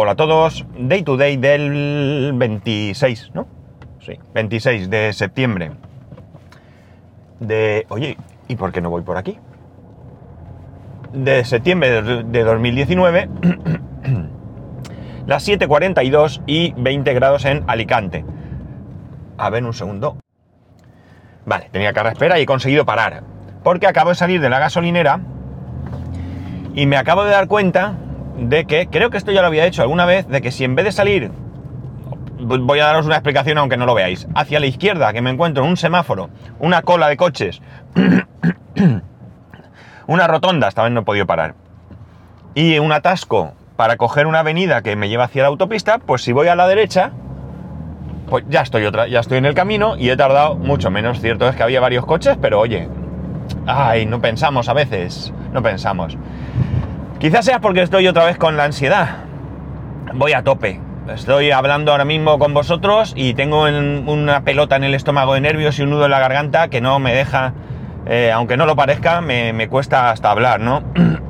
Hola a todos, Day to Day del 26, ¿no? Sí, 26 de septiembre. De... Oye, ¿y por qué no voy por aquí? De septiembre de de 2019, las 7.42 y 20 grados en Alicante. A ver, un segundo. Vale, tenía carga espera y he conseguido parar. Porque acabo de salir de la gasolinera y me acabo de dar cuenta de que, creo que esto ya lo había hecho alguna vez, de que si en vez de salir, voy a daros una explicación aunque no lo veáis, hacia la izquierda, que me encuentro en un semáforo, una cola de coches, una rotonda, esta vez no he podido parar, y un atasco para coger una avenida que me lleva hacia la autopista, pues si voy a la derecha, pues ya estoy otra, ya estoy en el camino y he tardado mucho menos. Cierto es que había varios coches, pero oye, ay, no pensamos a veces, no pensamos. Quizás sea porque estoy otra vez con la ansiedad. Voy a tope. Estoy hablando ahora mismo con vosotros y tengo en- una pelota en el estómago de nervios y un nudo en la garganta que no me deja, eh, aunque no lo parezca, me, cuesta hasta hablar, ¿no?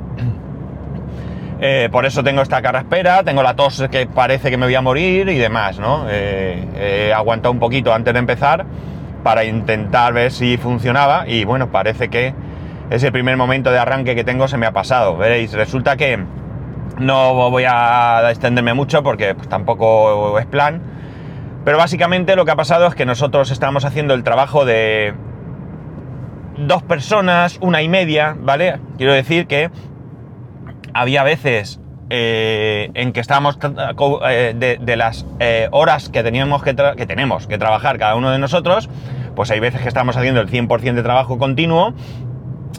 Eh, por eso tengo esta cara espera, tengo la tos que parece que me voy a morir y demás, ¿no? Eh, he aguantado un poquito antes de empezar para intentar ver si funcionaba y bueno, parece que ese primer momento de arranque que tengo se me ha pasado. Veréis, resulta que no voy a extenderme mucho porque pues, tampoco es plan, pero básicamente lo que ha pasado es que nosotros estamos haciendo el trabajo de dos personas, una y media, ¿vale? Quiero decir que había veces eh, en que estábamos co- eh, de, las eh, horas que teníamos que, que tenemos que trabajar cada uno de nosotros, pues hay veces que estamos haciendo el 100% de trabajo continuo,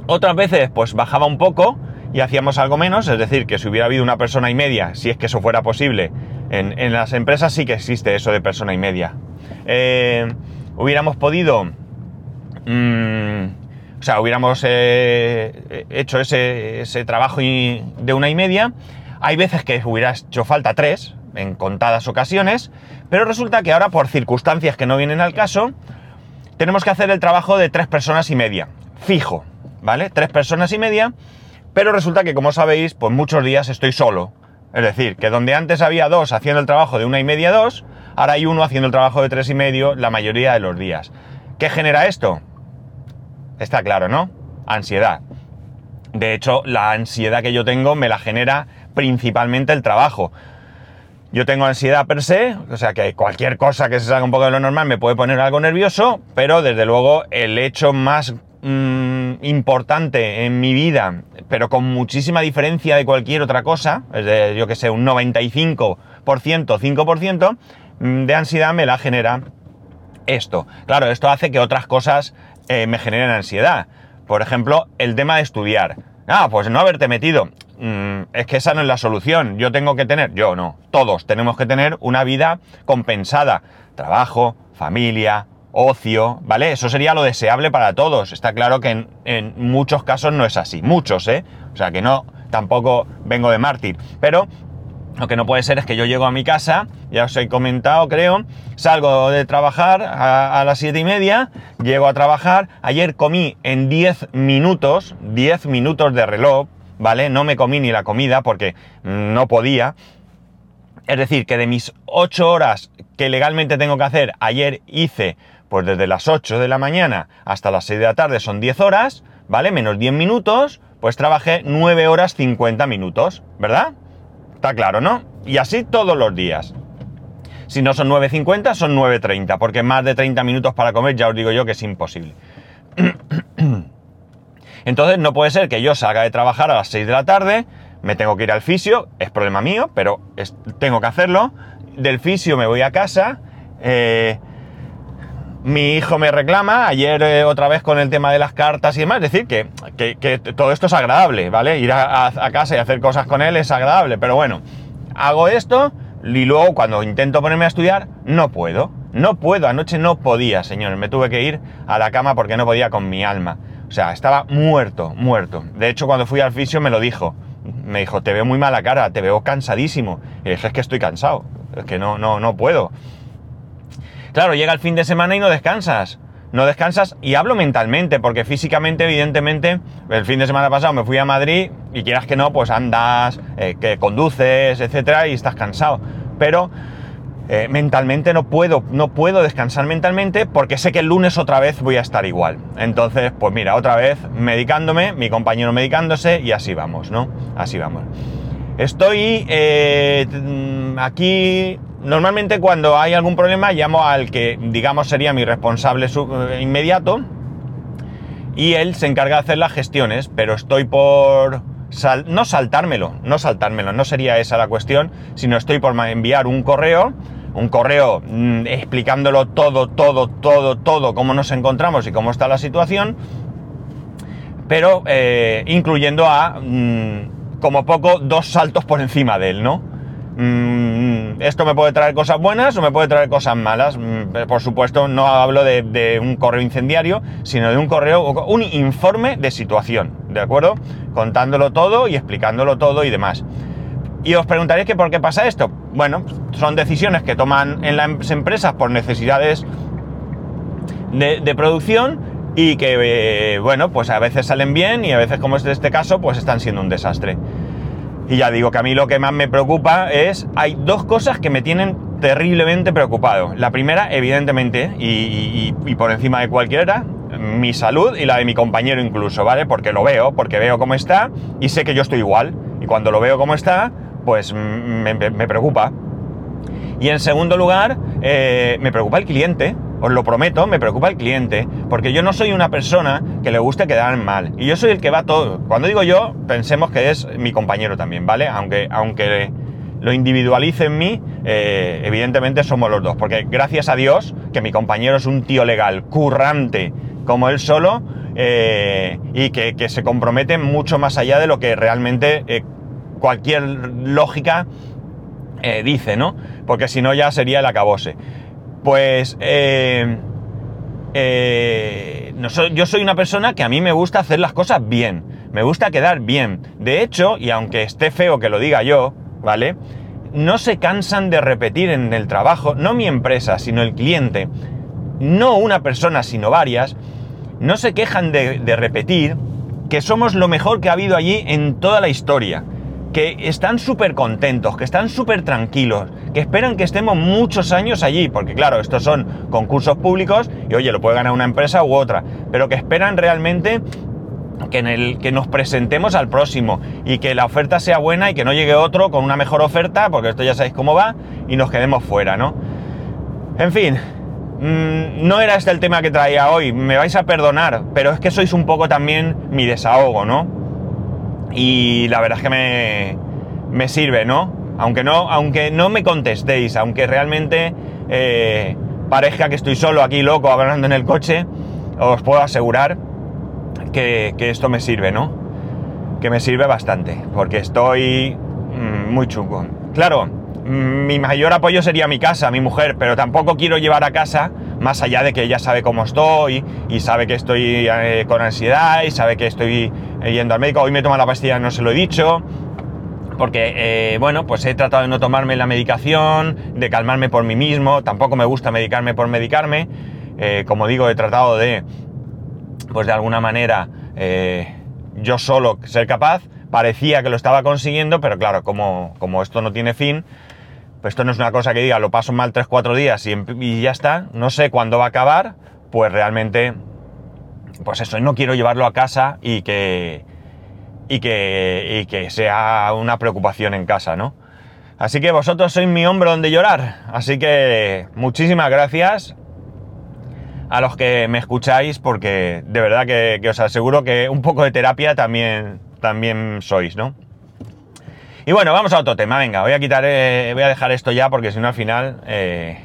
otras veces pues bajaba un poco y hacíamos algo menos, es decir, que si hubiera habido una persona y media, si es que eso fuera posible, en, en las empresas sí que existe eso de persona y media. Eh, hubiéramos podido Mm, o sea, hubiéramos eh, hecho ese, ese trabajo de una y media. Hay veces que hubiera hecho falta tres, en contadas ocasiones, pero resulta que ahora, por circunstancias que no vienen al caso, tenemos que hacer el trabajo de tres personas y media, fijo, ¿vale? Tres personas y media, pero resulta que, como sabéis, pues muchos días estoy solo. Es decir, que donde antes había dos haciendo el trabajo de una y media, dos, ahora hay uno haciendo el trabajo de tres y medio la mayoría de los días. ¿Qué genera esto? Está claro, ¿no? Ansiedad. De hecho, la ansiedad que yo tengo me la genera principalmente el trabajo. Yo tengo ansiedad per se, o sea que cualquier cosa que se salga un poco de lo normal me puede poner algo nervioso, pero desde luego el hecho más mm, importante en mi vida, pero con muchísima diferencia de cualquier otra cosa, es de, yo que sé, un 95%, 5% mm, de ansiedad me la genera esto. Claro, esto hace que otras cosas eh, me generen ansiedad. Por ejemplo, el tema de estudiar. Ah, pues no haberte metido. Mm, es que esa no es la solución. Yo tengo que tener, yo no, todos tenemos que tener una vida compensada. Trabajo, familia, ocio, ¿vale? Eso sería lo deseable para todos. Está claro que en, muchos casos no es así. Muchos, ¿eh? O sea que no, tampoco vengo de mártir. Pero lo que no puede ser es que yo llego a mi casa, ya os he comentado, creo, salgo de trabajar a, a las siete y media, llego a trabajar, ayer comí en 10 minutos, 10 minutos de reloj, ¿vale? No me comí ni la comida porque no podía. Es decir, que de mis 8 horas que legalmente tengo que hacer, ayer hice, pues desde las 8 de la mañana hasta las 6 de la tarde son 10 horas, ¿vale? Menos 10 minutos, pues trabajé 9 horas 50 minutos, ¿verdad? Está claro, ¿no? Y así todos los días. Si no son 9.50, son 9.30, porque más de 30 minutos para comer ya os digo yo que es imposible. Entonces no puede ser que yo salga de trabajar a las 6 de la tarde, me tengo que ir al fisio, es problema mío, pero es- tengo que hacerlo. Del fisio me voy a casa, eh, mi hijo me reclama, ayer eh, otra vez con el tema de las cartas y demás, es decir, que, que- que todo esto es agradable, ¿vale? Ir a, casa y hacer cosas con él es agradable, pero bueno, hago esto y luego cuando intento ponerme a estudiar, no puedo, no puedo, anoche no podía, señores, me tuve que ir a la cama porque no podía con mi alma, o sea, estaba muerto, muerto. De hecho, cuando fui al fisio me lo dijo, me dijo, te veo muy mala cara, te veo cansadísimo, y dije, es que estoy cansado, es que no, no, no puedo. Claro, llega el fin de semana y no descansas. no descansas y hablo mentalmente, porque físicamente, evidentemente, el fin de semana pasado me fui a Madrid y quieras que no, pues andas, eh, que conduces, etcétera, y estás cansado. Pero eh, mentalmente no puedo, no puedo descansar mentalmente porque sé que el lunes otra vez voy a estar igual. Entonces, pues mira, otra vez medicándome, mi compañero medicándose y así vamos, ¿no? Así vamos. Estoy eh, aquí Normalmente cuando hay algún problema llamo al que digamos sería mi responsable eh, inmediato y él se encarga de hacer las gestiones, pero estoy por... no saltármelo, no saltármelo, no sería esa la cuestión, sino estoy por enviar un correo, un correo mm, explicándolo todo, todo, todo, todo, cómo nos encontramos y cómo está la situación, pero eh, incluyendo a, mm, como poco, dos saltos por encima de él, ¿no? Mm, esto me puede traer cosas buenas o me puede traer cosas malas. Mm, por supuesto, no hablo de, un correo incendiario, sino de un correo, un informe de situación, ¿de acuerdo? Contándolo todo y explicándolo todo y demás. Y os preguntaréis que por qué pasa esto. Bueno, son decisiones que toman en las empresas por necesidades de, producción y que, eh, bueno, pues a veces salen bien y a veces, como es este caso, pues están siendo un desastre. Y ya digo que a mí lo que más me preocupa es, hay dos cosas que me tienen terriblemente preocupado. La primera, evidentemente, y, por encima de cualquiera, mi salud y la de mi compañero incluso, ¿vale? Porque lo veo, porque veo cómo está y sé que yo estoy igual. Y cuando lo veo cómo está, pues me, preocupa. Y en segundo lugar, eh, me preocupa el cliente os lo prometo, me preocupa el cliente, porque yo no soy una persona que le guste quedar mal. Y yo soy el que va todo. Cuando digo yo, pensemos que es mi compañero también, ¿vale? Aunque, aunque lo individualice en mí, eh, evidentemente somos los dos. Porque gracias a Dios, que mi compañero es un tío legal, currante, como él solo, eh, y que, se compromete mucho más allá de lo que realmente eh, cualquier lógica dice, ¿no? Porque si no ya sería el acabose. Pues eh, eh, yo soy una persona que a mí me gusta hacer las cosas bien, me gusta quedar bien. De hecho, y aunque esté feo que lo diga yo, ¿vale? No se cansan de repetir en el trabajo, no mi empresa, sino el cliente, no una persona, sino varias, no se quejan de repetir que somos lo mejor que ha habido allí en toda la historia que están súper contentos, que están súper tranquilos, que esperan que estemos muchos años allí, porque claro, estos son concursos públicos y oye, lo puede ganar una empresa u otra, pero que esperan realmente que, en el, que nos presentemos al próximo y que la oferta sea buena y que no llegue otro con una mejor oferta, porque esto ya sabéis cómo va, y nos quedemos fuera, ¿no? En fin, mm, no era este el tema que traía hoy, me vais a perdonar, pero es que sois un poco también mi desahogo, ¿no? Y la verdad es que me, sirve, ¿no? Aunque no, aunque no me contestéis, aunque realmente eh, parezca que estoy solo aquí loco hablando en el coche, os puedo asegurar que, esto me sirve, ¿no? Que me sirve bastante, porque estoy mm, muy chungo. Claro, mm, mi mayor apoyo sería mi casa, mi mujer, pero tampoco quiero llevar a casa más allá de que ella sabe cómo estoy y sabe que estoy eh, con ansiedad y sabe que estoy eh, yendo al médico. Hoy me toma la pastilla, no se lo he dicho. Porque, eh, bueno, pues he tratado de no tomarme la medicación, de calmarme por mí mismo. Tampoco me gusta medicarme por medicarme. como digo, he tratado de, pues de alguna manera, yo solo ser capaz. Parecía que lo estaba consiguiendo, pero claro, como, como esto no tiene fin, pues esto no es una cosa que diga, lo paso mal 3-4 días y, ya está, no sé cuándo va a acabar, pues realmente, pues eso, no quiero llevarlo a casa y que, y que, y que sea una preocupación en casa, ¿no? Así que vosotros sois mi hombro donde llorar, así que muchísimas gracias a los que me escucháis porque de verdad que, que os aseguro que un poco de terapia también, también sois, ¿no? Y bueno, vamos a otro tema, venga, voy a quitar, eh, voy a dejar esto ya porque si no al final, eh,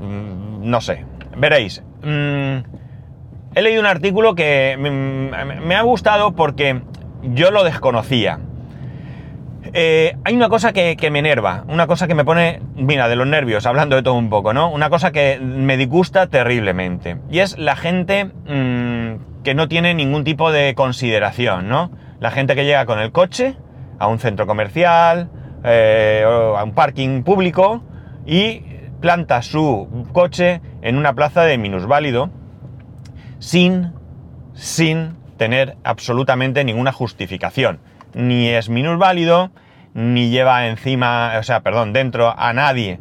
mm, no sé, veréis. Mm, he leído un artículo que me, ha gustado porque yo lo desconocía. Eh, hay una cosa que, me enerva, una cosa que me pone, mira, de los nervios, hablando de todo un poco, ¿no? Una cosa que me disgusta terriblemente. Y es la gente mm, que no tiene ningún tipo de consideración, ¿no? La gente que llega con el coche, a un centro comercial, eh, a un parking público y planta su coche en una plaza de minusválido sin, sin tener absolutamente ninguna justificación. Ni es minusválido, ni lleva encima, o sea, perdón, dentro a nadie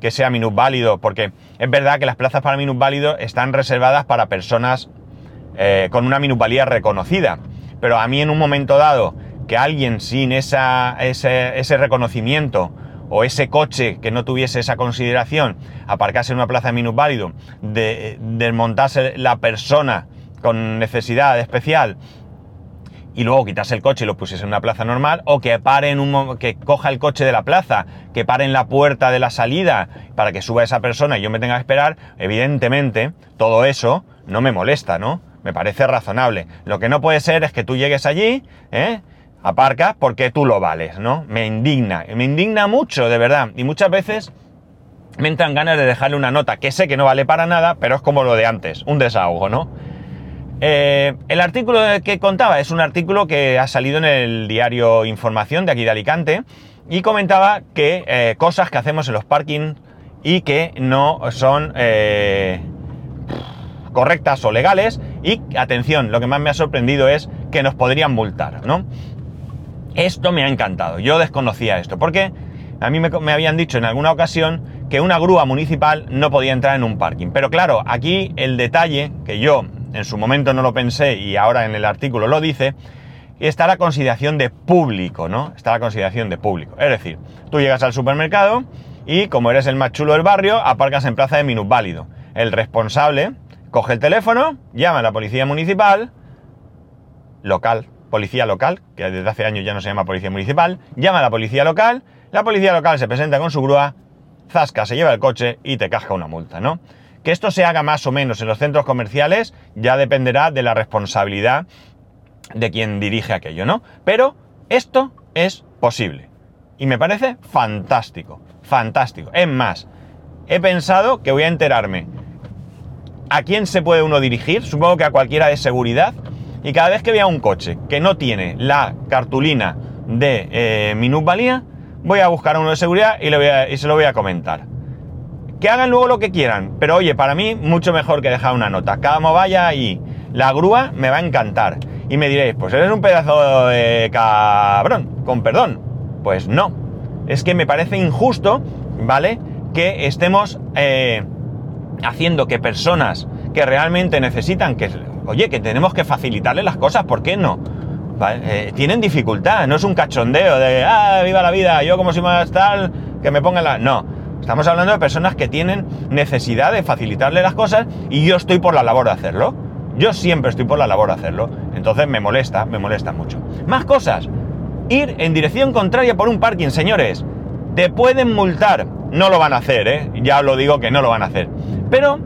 que sea minusválido, porque es verdad que las plazas para minusválido están reservadas para personas eh, con una minusvalía reconocida. Pero a mí en un momento dado, que alguien sin esa, ese, ese reconocimiento o ese coche que no tuviese esa consideración aparcase en una plaza de minusválido, de, desmontase la persona con necesidad especial y luego quitarse el coche y lo pusiese en una plaza normal, o que pare en un que coja el coche de la plaza, que pare en la puerta de la salida para que suba esa persona y yo me tenga que esperar, evidentemente todo eso no me molesta, ¿no? Me parece razonable. Lo que no puede ser es que tú llegues allí, ¿eh? Aparcas porque tú lo vales, ¿no? Me indigna, me indigna mucho, de verdad. Y muchas veces me entran ganas de dejarle una nota que sé que no vale para nada, pero es como lo de antes, un desahogo, ¿no? Eh, el artículo que contaba es un artículo que ha salido en el diario Información de aquí de Alicante y comentaba que eh, cosas que hacemos en los parkings y que no son eh, correctas o legales y atención, lo que más me ha sorprendido es que nos podrían multar, ¿no? Esto me ha encantado. Yo desconocía esto, porque a mí me, habían dicho en alguna ocasión que una grúa municipal no podía entrar en un parking. Pero claro, aquí el detalle, que yo en su momento no lo pensé y ahora en el artículo lo dice, está la consideración de público, ¿no? Está la consideración de público. Es decir, tú llegas al supermercado y como eres el más chulo del barrio, aparcas en plaza de minusválido. El responsable coge el teléfono, llama a la policía municipal, local, policía local, que desde hace años ya no se llama policía municipal, llama a la policía local, la policía local se presenta con su grúa, zasca, se lleva el coche y te casca una multa, ¿no? Que esto se haga más o menos en los centros comerciales ya dependerá de la responsabilidad de quien dirige aquello, ¿no? Pero esto es posible. Y me parece fantástico, fantástico. Es más, he pensado que voy a enterarme a quién se puede uno dirigir, supongo que a cualquiera de seguridad, y cada vez que vea un coche que no tiene la cartulina de eh, minusvalía, voy a buscar uno de seguridad y, y se lo voy a comentar. Que hagan luego lo que quieran, pero oye, para mí mucho mejor que dejar una nota. Cada vaya ahí. La grúa me va a encantar. Y me diréis, pues eres un pedazo de cabrón, con perdón. Pues no. Es que me parece injusto, ¿vale? Que estemos eh, haciendo que personas que realmente necesitan que oye, que tenemos que facilitarle las cosas, ¿por qué no? Eh, tienen dificultad, no es un cachondeo de, ah, viva la vida, yo como si más tal, que me pongan la... No, estamos hablando de personas que tienen necesidad de facilitarle las cosas y yo estoy por la labor de hacerlo. Yo siempre estoy por la labor de hacerlo. Entonces me molesta, me molesta mucho. Más cosas. Ir en dirección contraria por un parking, señores. Te pueden multar. No lo van a hacer, ¿eh? Ya lo digo que no lo van a hacer. Pero,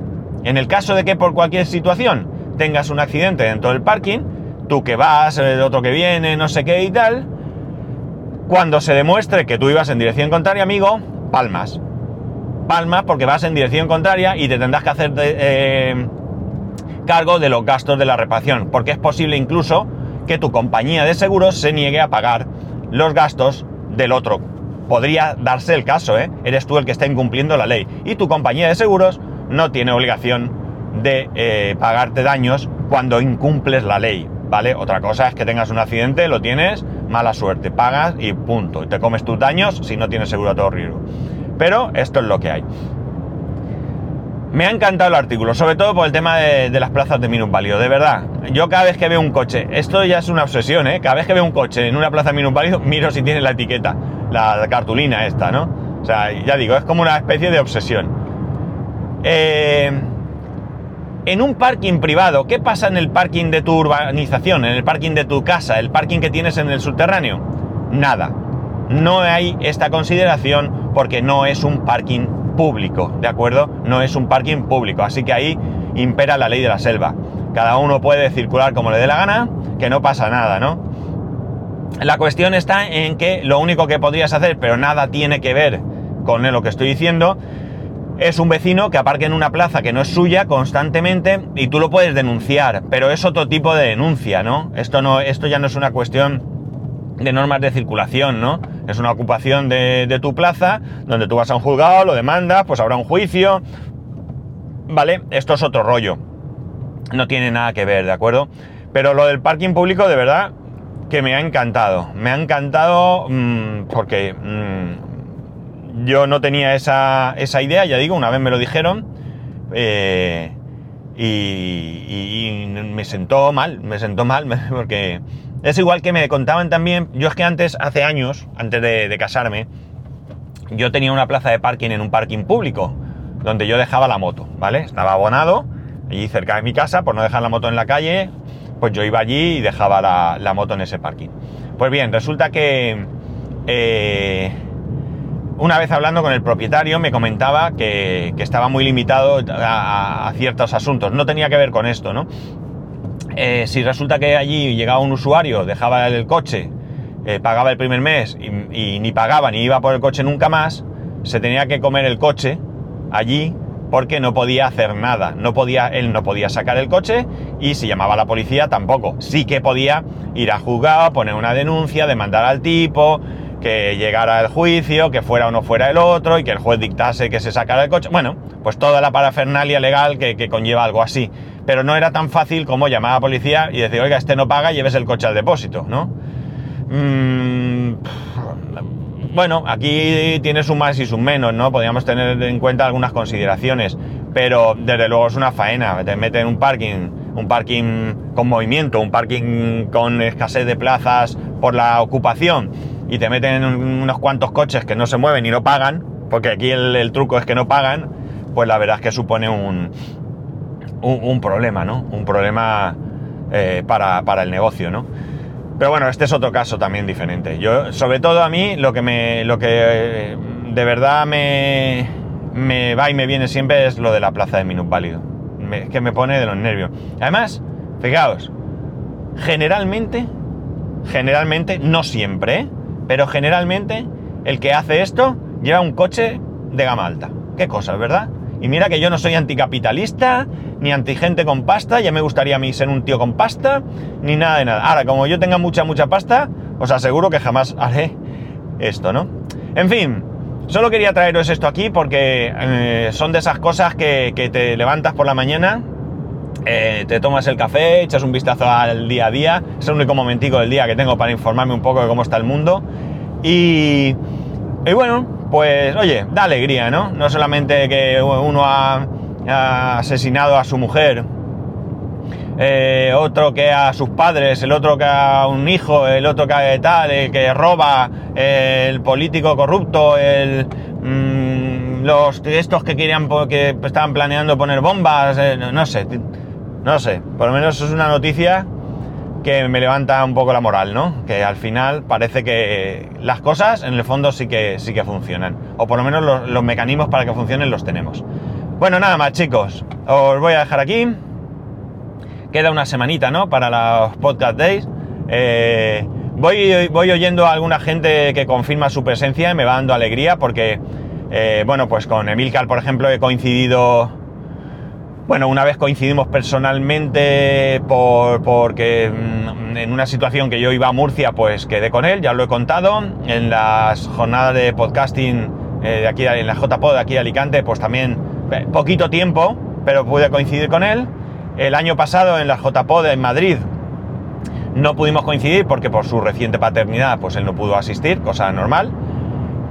en el caso de que por cualquier situación tengas un accidente dentro del parking, tú que vas, el otro que viene, no sé qué y tal, cuando se demuestre que tú ibas en dirección contraria, amigo, palmas. Palmas porque vas en dirección contraria y te tendrás que hacer eh, cargo de los gastos de la reparación, porque es posible incluso que tu compañía de seguros se niegue a pagar los gastos del otro. Podría darse el caso, ¿eh? Eres tú el que está incumpliendo la ley y tu compañía de seguros no tiene obligación de eh, pagarte daños cuando incumples la ley, ¿vale? Otra cosa es que tengas un accidente, lo tienes, mala suerte, pagas y punto. Te comes tus daños si no tienes seguro a todo riesgo. Pero esto es lo que hay. Me ha encantado el artículo, sobre todo por el tema de, las plazas de minusválido, de verdad. Yo cada vez que veo un coche, esto ya es una obsesión, ¿eh? Cada vez que veo un coche en una plaza de minusválido, miro si tiene la etiqueta, la cartulina esta, ¿no? O sea, ya digo, es como una especie de obsesión. Eh, en un parking privado, ¿qué pasa en el parking de tu urbanización, en el parking de tu casa, el parking que tienes en el subterráneo? Nada. No hay esta consideración porque no es un parking público, ¿de acuerdo? No es un parking público, así que ahí impera la ley de la selva. Cada uno puede circular como le dé la gana, que no pasa nada, ¿no? La cuestión está en que lo único que podrías hacer, pero nada tiene que ver con lo que estoy diciendo, es un vecino que aparque en una plaza que no es suya constantemente y tú lo puedes denunciar, pero es otro tipo de denuncia, ¿no? Esto, no, esto ya no es una cuestión de normas de circulación, ¿no? Es una ocupación de, tu plaza donde tú vas a un juzgado, lo demandas, pues habrá un juicio, ¿vale? Esto es otro rollo. no tiene nada que ver, ¿de acuerdo? Pero lo del parking público, de verdad, que me ha encantado. Me ha encantado mm, porque mm, yo no tenía esa, esa, idea, ya digo, una vez me lo dijeron. Eh, y, me sentó mal, me sentó mal, porque es igual que me contaban también, yo es que antes, hace años, antes de, casarme, yo tenía una plaza de parking en un parking público, donde yo dejaba la moto, ¿vale? Estaba abonado, allí cerca de mi casa, por no dejar la moto en la calle, pues yo iba allí y dejaba la, moto en ese parking. Pues bien, resulta que eh, una vez hablando con el propietario me comentaba que, estaba muy limitado a, ciertos asuntos. No tenía que ver con esto, ¿no? Eh, si resulta que allí llegaba un usuario, dejaba el coche, eh, pagaba el primer mes y ni pagaba ni iba por el coche nunca más, se tenía que comer el coche allí porque no podía hacer nada. No podía, él no podía sacar el coche y si llamaba a la policía tampoco. Sí que podía ir a juzgado, poner una denuncia, demandar al tipo, que llegara el juicio, que fuera o no fuera el otro y que el juez dictase que se sacara el coche. Bueno, pues toda la parafernalia legal que, conlleva algo así. Pero no era tan fácil como llamar a la policía y decir, oiga, este no paga, lleves el coche al depósito, ¿no? Mm, bueno, aquí tiene sus más y sus menos, ¿no? Podríamos tener en cuenta algunas consideraciones, pero desde luego es una faena. Te meten un parking, un parking con movimiento, un parking con escasez de plazas por la ocupación, y te meten unos cuantos coches que no se mueven y no pagan, porque aquí el, truco es que no pagan, pues la verdad es que supone un, un, problema, ¿no? Un problema eh, para, para el negocio, ¿no? Pero bueno, este es otro caso también diferente. Yo, sobre todo a mí, lo que me. lo que eh, de verdad me. me va y me viene siempre es lo de la plaza de minusválido. Es que me pone de los nervios. Además, fijaos, generalmente, generalmente, no siempre, ¿eh? Pero generalmente, el que hace esto lleva un coche de gama alta. Qué cosas, ¿verdad? Y mira que yo no soy anticapitalista, ni antigente con pasta, ya me gustaría a mí ser un tío con pasta, ni nada de nada. Ahora, como yo tenga mucha, mucha pasta, os aseguro que jamás haré esto, ¿no? En fin, solo quería traeros esto aquí porque eh, son de esas cosas que, te levantas por la mañana, eh, te tomas el café, echas un vistazo al día a día, es el único momentico del día que tengo para informarme un poco de cómo está el mundo. Y, y bueno, pues oye, da alegría, ¿no? No solamente que uno ha, asesinado a su mujer, eh, otro que a sus padres, el otro que a un hijo, el otro que tal, el que roba, el político corrupto, el, mm, los estos que querían que estaban planeando poner bombas, eh, no sé, no sé, por lo menos es una noticia que me levanta un poco la moral, ¿no? Que al final parece que las cosas en el fondo sí que, sí que funcionan. O por lo menos los, mecanismos para que funcionen los tenemos. Bueno, nada más chicos. Os voy a dejar aquí. Queda una semanita, ¿no? Para los podcast days. Eh, voy, voy oyendo a alguna gente que confirma su presencia y me va dando alegría porque, eh, bueno, pues con Emilcar, por ejemplo, he coincidido bueno, una vez coincidimos personalmente por, porque mm, en una situación que yo iba a Murcia, pues quedé con él, ya lo he contado. En las jornadas de podcasting eh, de aquí, en la JPod de aquí de Alicante, pues también eh, poquito tiempo, pero pude coincidir con él. El año pasado en la JPod en Madrid no pudimos coincidir porque por su reciente paternidad, pues él no pudo asistir, cosa normal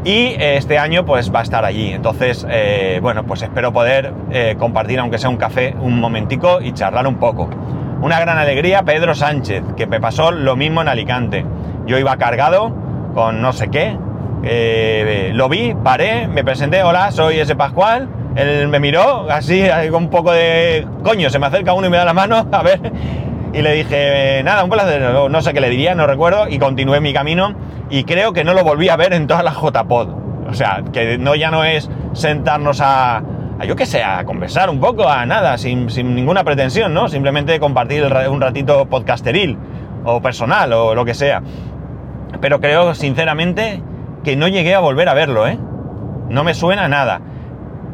y este año pues va a estar allí. Entonces, eh, bueno, pues espero poder eh, compartir, aunque sea un café, un momentico y charlar un poco. Una gran alegría, Pedro Sánchez, que me pasó lo mismo en Alicante. Yo iba cargado con no sé qué, eh, lo vi, paré, me presenté, hola, soy ese Pascual. Él me miró así, con un poco de coño, se me acerca uno y me da la mano, a ver. Y le dije, nada, un placer, no sé qué le diría, no recuerdo, y continué mi camino y creo que no lo volví a ver en toda la JPod. O sea, que no ya no es sentarnos a, yo qué sé, a conversar un poco, a nada, sin, ninguna pretensión, ¿no? Simplemente compartir un ratito podcasteril o personal o lo que sea. Pero creo sinceramente que no llegué a volver a verlo, ¿eh? No me suena nada.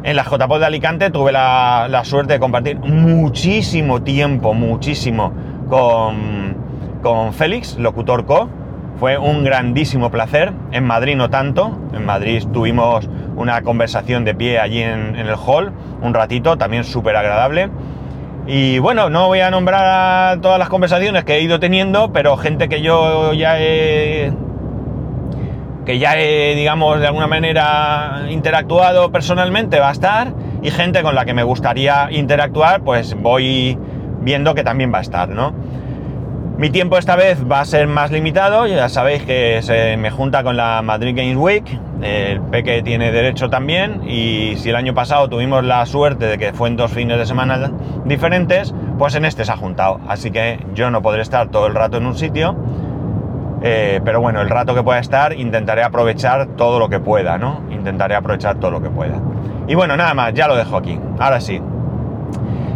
En la JPod de Alicante tuve la, la suerte de compartir muchísimo tiempo, muchísimo con, con Félix, locutor co fue un grandísimo placer. En Madrid no tanto. En Madrid tuvimos una conversación de pie allí en, el hall, un ratito, también súper agradable. Y bueno, no voy a nombrar todas las conversaciones que he ido teniendo, pero gente que yo ya he que ya he, digamos, de alguna manera interactuado personalmente va a estar y gente con la que me gustaría interactuar, pues voy viendo que también va a estar, ¿no? Mi tiempo esta vez va a ser más limitado, ya sabéis que se me junta con la Madrid Games Week, el Peque tiene derecho también y si el año pasado tuvimos la suerte de que fue en dos fines de semana diferentes, pues en este se ha juntado, así que yo no podré estar todo el rato en un sitio, eh, pero bueno, el rato que pueda estar intentaré aprovechar todo lo que pueda, ¿no? Intentaré aprovechar todo lo que pueda. Y bueno, nada más, ya lo dejo aquí. Ahora sí.